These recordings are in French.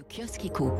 Le kiosque éco.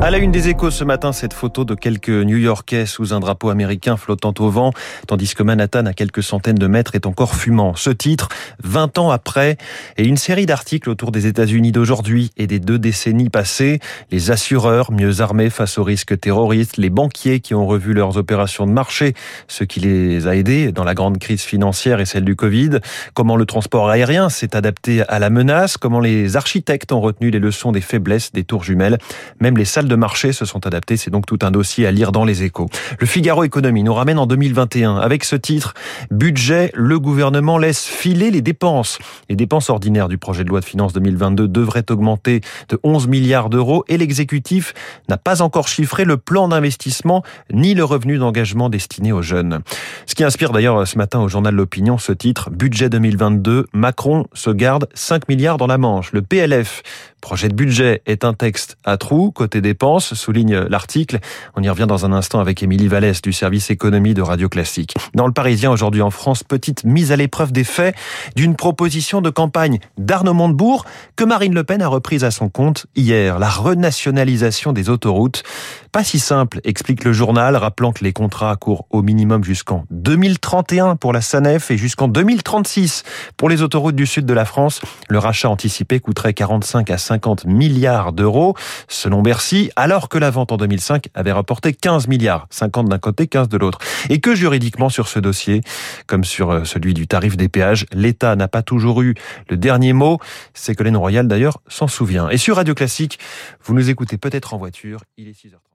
À la une des échos ce matin, cette photo de quelques New-Yorkais sous un drapeau américain flottant au vent, tandis que Manhattan, à quelques centaines de mètres, est encore fumant. Ce titre, 20 ans après, et une série d'articles autour des États-Unis d'aujourd'hui et des deux décennies passées. Les assureurs, mieux armés face aux risques terroristes, les banquiers qui ont revu leurs opérations de marché, ce qui les a aidés dans la grande crise financière et celle du Covid. Comment le transport aérien s'est adapté à la menace, comment les architectes ont retenu les leçons des faiblesses des tours jumelles. Même les salles de marché se sont adaptées. C'est donc tout un dossier à lire dans les échos. Le Figaro Économie nous ramène en 2021 avec ce titre Budget, le gouvernement laisse filer les dépenses. Les dépenses ordinaires du projet de loi de finances 2022 devraient augmenter de 11 milliards d'euros et l'exécutif n'a pas encore chiffré le plan d'investissement ni le revenu d'engagement destiné aux jeunes. Ce qui inspire d'ailleurs ce matin au journal L'Opinion ce titre Budget 2022, Macron se garde 5 milliards dans la manche. Le PLF projet de budget est un texte à trous, côté dépenses, souligne l'article. On y revient dans un instant avec Émilie Vallès du service économie de Radio Classique. Dans le Parisien aujourd'hui en France, petite mise à l'épreuve des faits d'une proposition de campagne d'Arnaud Montebourg que Marine Le Pen a reprise à son compte hier, la renationalisation des autoroutes. Pas si simple, explique le journal, rappelant que les contrats courent au minimum jusqu'en 2031 pour la SANEF et jusqu'en 2036 pour les autoroutes du sud de la France. Le rachat anticipé coûterait 45 à 50 milliards d'euros, selon Bercy, alors que la vente en 2005 avait rapporté 15 milliards, 50 d'un côté, 15 de l'autre. Et que juridiquement sur ce dossier, comme sur euh, celui du tarif des péages, l'État n'a pas toujours eu le dernier mot. Ségolène Royal d'ailleurs s'en souvient. Et sur Radio Classique, vous nous écoutez peut-être en voiture, il est 6h.